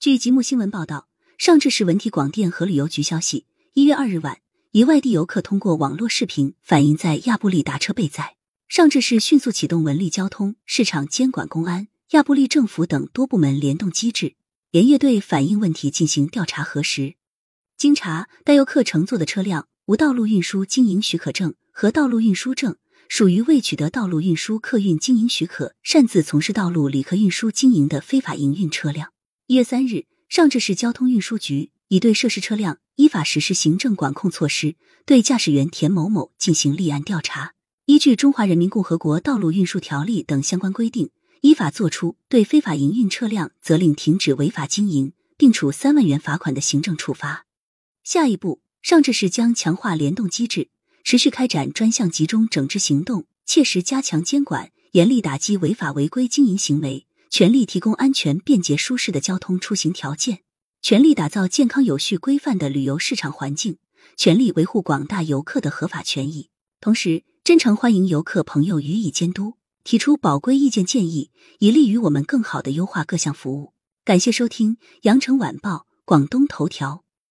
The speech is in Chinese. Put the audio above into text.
据吉木新闻报道，上至市文体广电和旅游局消息，一月二日晚，一外地游客通过网络视频反映在亚布力打车被宰，上至市迅速启动文力交通、市场监管、公安、亚布力政府等多部门联动机制，连夜对反映问题进行调查核实。经查，该游客乘坐的车辆无道路运输经营许可证和道路运输证。属于未取得道路运输客运经营许可，擅自从事道路旅客运输经营的非法营运车辆。一月三日，上至市交通运输局已对涉事车辆依法实施行政管控措施，对驾驶员田某某进行立案调查。依据《中华人民共和国道路运输条例》等相关规定，依法作出对非法营运车辆责令停止违法经营，并处三万元罚款的行政处罚。下一步，上至市将强化联动机制。持续开展专项集中整治行动，切实加强监管，严厉打击违法违规经营行为，全力提供安全、便捷、舒适的交通出行条件，全力打造健康、有序、规范的旅游市场环境，全力维护广大游客的合法权益。同时，真诚欢迎游客朋友予以监督，提出宝贵意见建议，以利于我们更好的优化各项服务。感谢收听《羊城晚报·广东头条》。